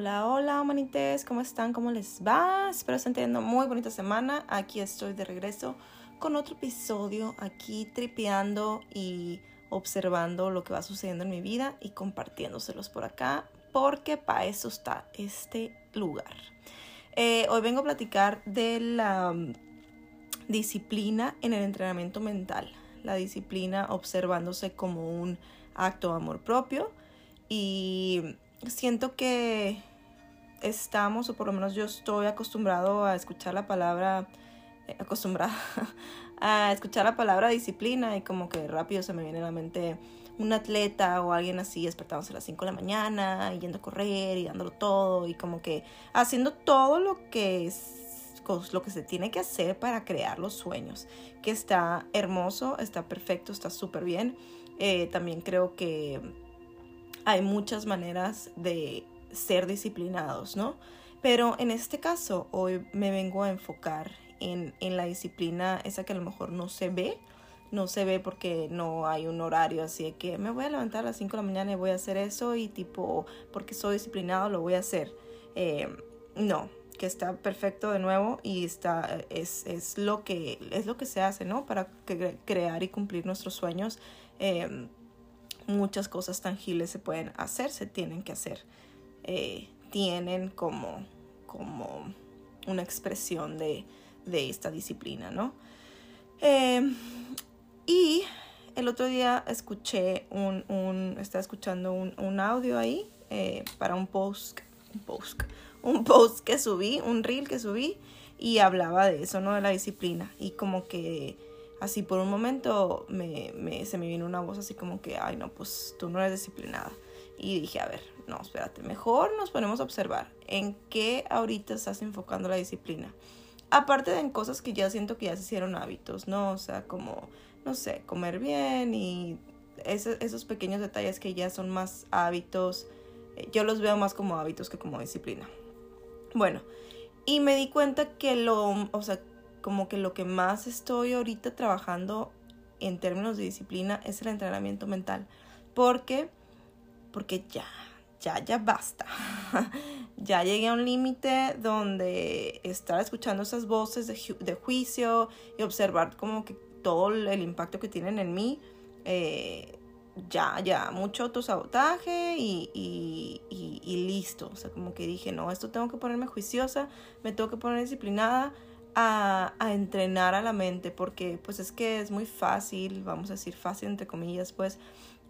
Hola, hola, humanites, ¿cómo están? ¿Cómo les va? Espero estén teniendo muy bonita semana. Aquí estoy de regreso con otro episodio, aquí tripeando y observando lo que va sucediendo en mi vida y compartiéndoselos por acá, porque para eso está este lugar. Eh, hoy vengo a platicar de la mm, disciplina en el entrenamiento mental, la disciplina observándose como un acto de amor propio y siento que estamos, o por lo menos yo estoy acostumbrado a escuchar la palabra, eh, acostumbrada a escuchar la palabra disciplina y como que rápido se me viene a la mente un atleta o alguien así despertándose a las 5 de la mañana y yendo a correr y dándolo todo y como que haciendo todo lo que es lo que se tiene que hacer para crear los sueños, que está hermoso, está perfecto, está súper bien. Eh, también creo que hay muchas maneras de ser disciplinados, ¿no? Pero en este caso, hoy me vengo a enfocar en, la disciplina, esa que a lo mejor no se ve, no se ve porque no hay un horario así de que me voy a levantar a las 5 de la mañana y voy a hacer eso y tipo, porque soy disciplinado lo voy a hacer. Eh, no, que está perfecto de nuevo y está, es, es, lo, que, es lo que se hace, ¿no? Para crear y cumplir nuestros sueños. Eh, muchas cosas tangibles se pueden hacer, se tienen que hacer. Eh, tienen como, como una expresión de, esta disciplina, ¿no? Em, y el otro día escuché un, un estaba escuchando un, audio ahí eh, para un post, un post, un post que subí, un reel que subí y hablaba de eso, ¿no? De la disciplina y como que así por un momento me, se me vino una voz así como que, ay no, pues tú no eres disciplinada. Y dije, a ver, no, espérate, mejor nos ponemos a observar en qué ahorita estás enfocando la disciplina. Aparte de en cosas que ya siento que ya se hicieron hábitos, ¿no? O sea, como, no sé, comer bien y esos, esos pequeños detalles que ya son más hábitos, eh, yo los veo más como hábitos que como disciplina. Bueno, y me di cuenta que lo, o sea, como que lo que más estoy ahorita trabajando en términos de disciplina es el entrenamiento mental. Porque, porque ya, ya, ya basta. ya llegué a un límite donde estar escuchando esas voces de, juicio y observar como que todo el impacto que tienen en mí, eh, ya, ya, mucho autosabotaje y, y, y listo. O sea, como que dije, no, esto tengo que ponerme juiciosa, me tengo que poner disciplinada a, entrenar a la mente porque pues es que es muy fácil, vamos a decir fácil entre comillas, pues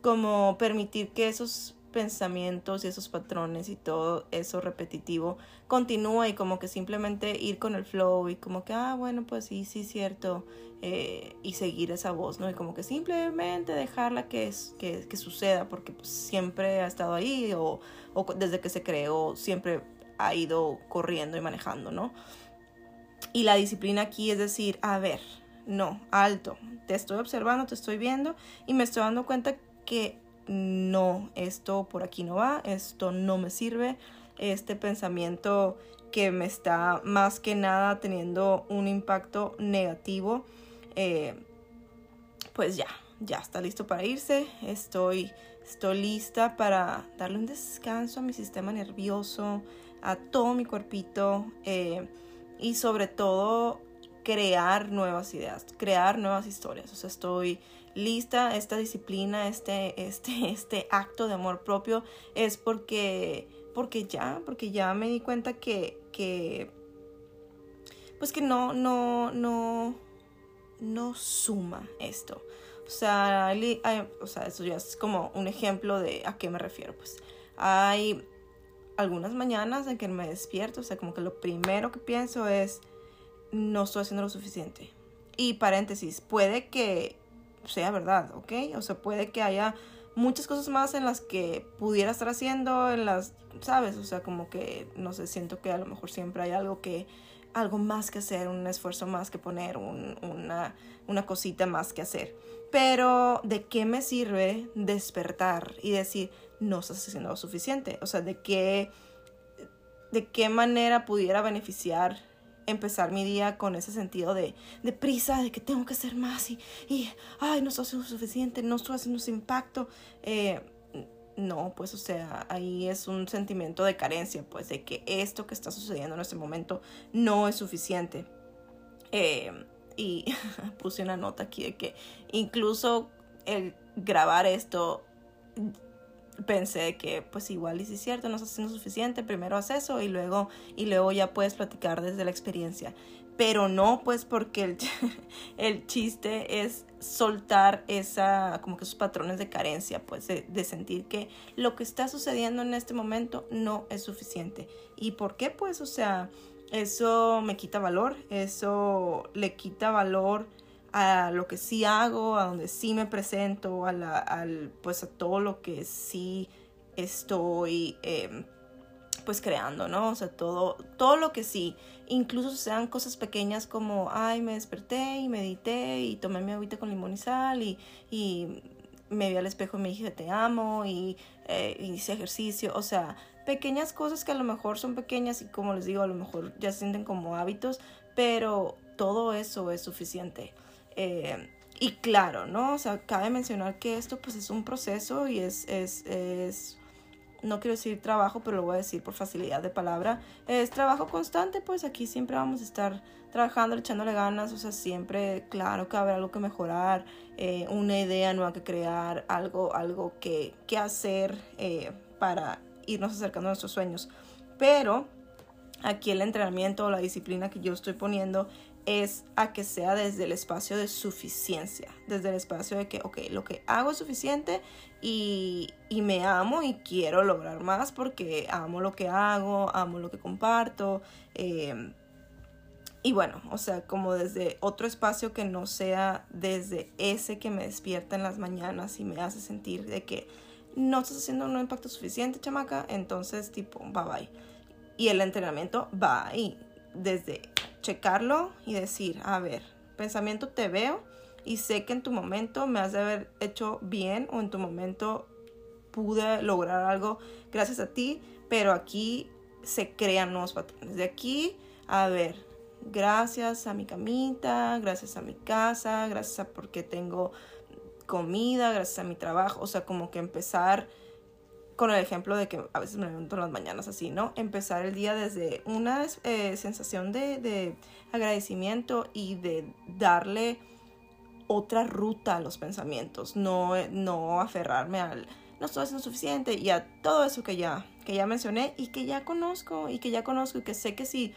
como permitir que esos pensamientos y esos patrones y todo eso repetitivo continúe y como que simplemente ir con el flow y como que, ah, bueno, pues sí, sí, cierto, eh, y seguir esa voz, ¿no? Y como que simplemente dejarla que, que, que suceda porque pues, siempre ha estado ahí o, o desde que se creó siempre ha ido corriendo y manejando, ¿no? Y la disciplina aquí es decir, a ver, no, alto, te estoy observando, te estoy viendo y me estoy dando cuenta que no, esto por aquí no va, esto no me sirve, este pensamiento que me está más que nada teniendo un impacto negativo, eh, pues ya, ya está listo para irse, estoy, estoy lista para darle un descanso a mi sistema nervioso, a todo mi cuerpito. Eh, y sobre todo crear nuevas ideas, crear nuevas historias. O sea, estoy lista, esta disciplina, este, este, este acto de amor propio es porque, porque ya, porque ya me di cuenta que, que pues que no, no, no, no suma esto. O sea, o sea, eso ya es como un ejemplo de a qué me refiero. Pues hay algunas mañanas en que me despierto, o sea, como que lo primero que pienso es, no estoy haciendo lo suficiente. Y paréntesis, puede que sea verdad, ¿ok? O sea, puede que haya muchas cosas más en las que pudiera estar haciendo, en las, ¿sabes? O sea, como que, no sé, siento que a lo mejor siempre hay algo que, algo más que hacer, un esfuerzo más que poner, una, una cosita más que hacer. Pero, ¿de qué me sirve despertar y decir, no estás haciendo lo suficiente. O sea, de qué, de qué manera pudiera beneficiar empezar mi día con ese sentido de, de prisa, de que tengo que hacer más y, y, ay, no estoy haciendo suficiente, no estoy haciendo ese impacto. Eh, no, pues o sea, ahí es un sentimiento de carencia, pues de que esto que está sucediendo en este momento no es suficiente. Eh, y puse una nota aquí de que incluso el grabar esto pensé que pues igual y si es cierto no estás haciendo suficiente primero haz eso y luego y luego ya puedes platicar desde la experiencia. Pero no pues porque el, el chiste es soltar esa como que esos patrones de carencia pues de, de, sentir que lo que está sucediendo en este momento no es suficiente. Y por qué pues o sea eso me quita valor eso le quita valor a lo que sí hago, a donde sí me presento, a la, al, pues a todo lo que sí estoy eh, pues creando, ¿no? O sea, todo, todo lo que sí, incluso sean cosas pequeñas como, ay, me desperté y medité y tomé mi agüita con limón y sal y, y me vi al espejo y me dije te amo y eh, hice ejercicio, o sea, pequeñas cosas que a lo mejor son pequeñas y como les digo, a lo mejor ya se sienten como hábitos, pero todo eso es suficiente. Eh, y claro, ¿no? O sea, cabe mencionar que esto pues es un proceso y es, es, es, no quiero decir trabajo, pero lo voy a decir por facilidad de palabra, es trabajo constante, pues aquí siempre vamos a estar trabajando, echándole ganas, o sea, siempre, claro que haber algo que mejorar, eh, una idea nueva que crear, algo, algo que, que hacer eh, para irnos acercando a nuestros sueños. Pero aquí el entrenamiento, la disciplina que yo estoy poniendo es a que sea desde el espacio de suficiencia, desde el espacio de que, ok, lo que hago es suficiente y, y, me amo y quiero lograr más porque amo lo que hago, amo lo que comparto. Eh, y bueno, o sea, como desde otro espacio que no sea desde ese que me despierta en las mañanas y me hace sentir de que no estás haciendo un impacto suficiente, chamaca, entonces tipo, bye bye. Y el entrenamiento va ahí, desde checarlo y decir, a ver, pensamiento te veo y sé que en tu momento me has de haber hecho bien o en tu momento pude lograr algo gracias a ti, pero aquí se crean nuevos patrones. De aquí, a ver, gracias a mi camita, gracias a mi casa, gracias a porque tengo comida, gracias a mi trabajo, o sea, como que empezar con el ejemplo de que a veces me levanto en las mañanas así, ¿no? Empezar el día desde una eh, sensación de, de, agradecimiento y de darle otra ruta a los pensamientos, no, no aferrarme al no estoy haciendo suficiente y a todo eso que ya, que ya mencioné y que ya conozco y que ya conozco y que sé que si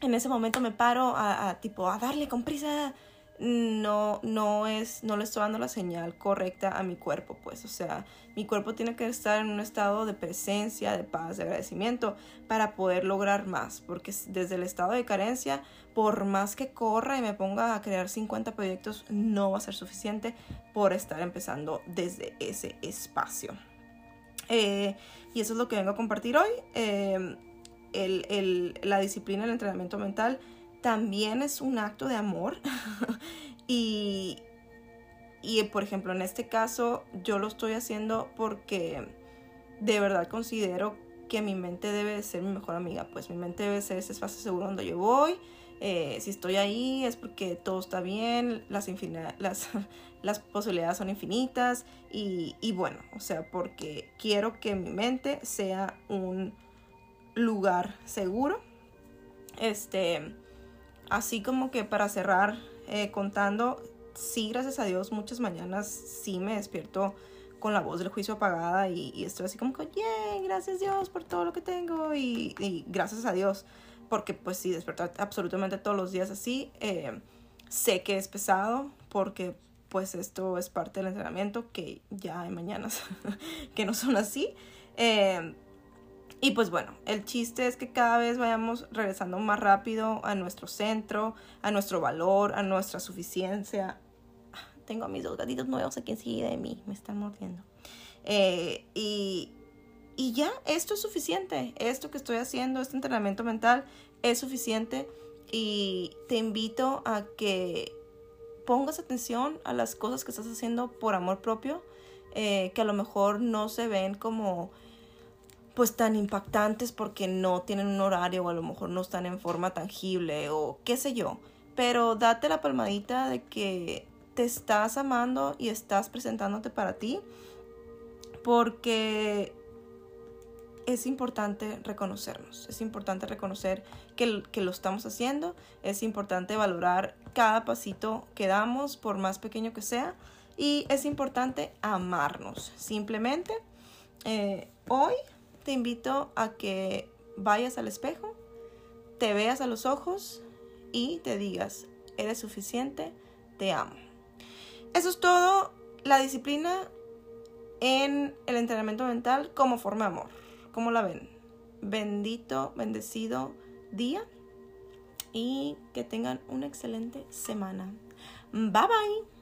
en ese momento me paro a tipo a darle con prisa no, no es, no le estoy dando la señal correcta a mi cuerpo, pues, o sea, mi cuerpo tiene que estar en un estado de presencia, de paz, de agradecimiento para poder lograr más, porque desde el estado de carencia, por más que corra y me ponga a crear 50 proyectos, no va a ser suficiente por estar empezando desde ese espacio. Eh, y eso es lo que vengo a compartir hoy. Eh, el, el, la disciplina, el entrenamiento mental también es un acto de amor. y, y, por ejemplo, en este caso yo lo estoy haciendo porque de verdad considero que mi mente debe ser mi mejor amiga. Pues mi mente debe ser ese espacio seguro donde yo voy. Eh, si estoy ahí es porque todo está bien, las, las, las posibilidades son infinitas y, y bueno, o sea, porque quiero que mi mente sea un lugar seguro. Este, así como que para cerrar eh, contando, sí, gracias a Dios, muchas mañanas sí me despierto con la voz del juicio apagada y, estoy así como que, yeah, gracias Dios por todo lo que tengo y, gracias a Dios, porque pues sí, despertar absolutamente todos los días así, eh, sé que es pesado porque pues esto es parte del entrenamiento, que ya hay mañanas que no son así. Eh, y pues bueno, el chiste es que cada vez vayamos regresando más rápido a nuestro centro, a nuestro valor, a nuestra suficiencia. Tengo a mis dos gatitos nuevos aquí enseguida de mí, me están mordiendo. Eh, y, y ya, esto es suficiente. Esto que estoy haciendo, este entrenamiento mental, es suficiente. Y te invito a que pongas atención a las cosas que estás haciendo por amor propio, eh, que a lo mejor no se ven como pues tan impactantes porque no tienen un horario o a lo mejor no están en forma tangible o qué sé yo. Pero date la palmadita de que te estás amando y estás presentándote para ti porque es importante reconocernos, es importante reconocer que, que, lo estamos haciendo, es importante valorar cada pasito que damos, por más pequeño que sea, y es importante amarnos. Simplemente, eh, hoy te invito a que vayas al espejo, te veas a los ojos y te digas, eres suficiente, te amo. Eso es todo, la disciplina en el entrenamiento mental como forma de amor. ¿Cómo la ven? Bendito, bendecido día y que tengan una excelente semana. Bye bye.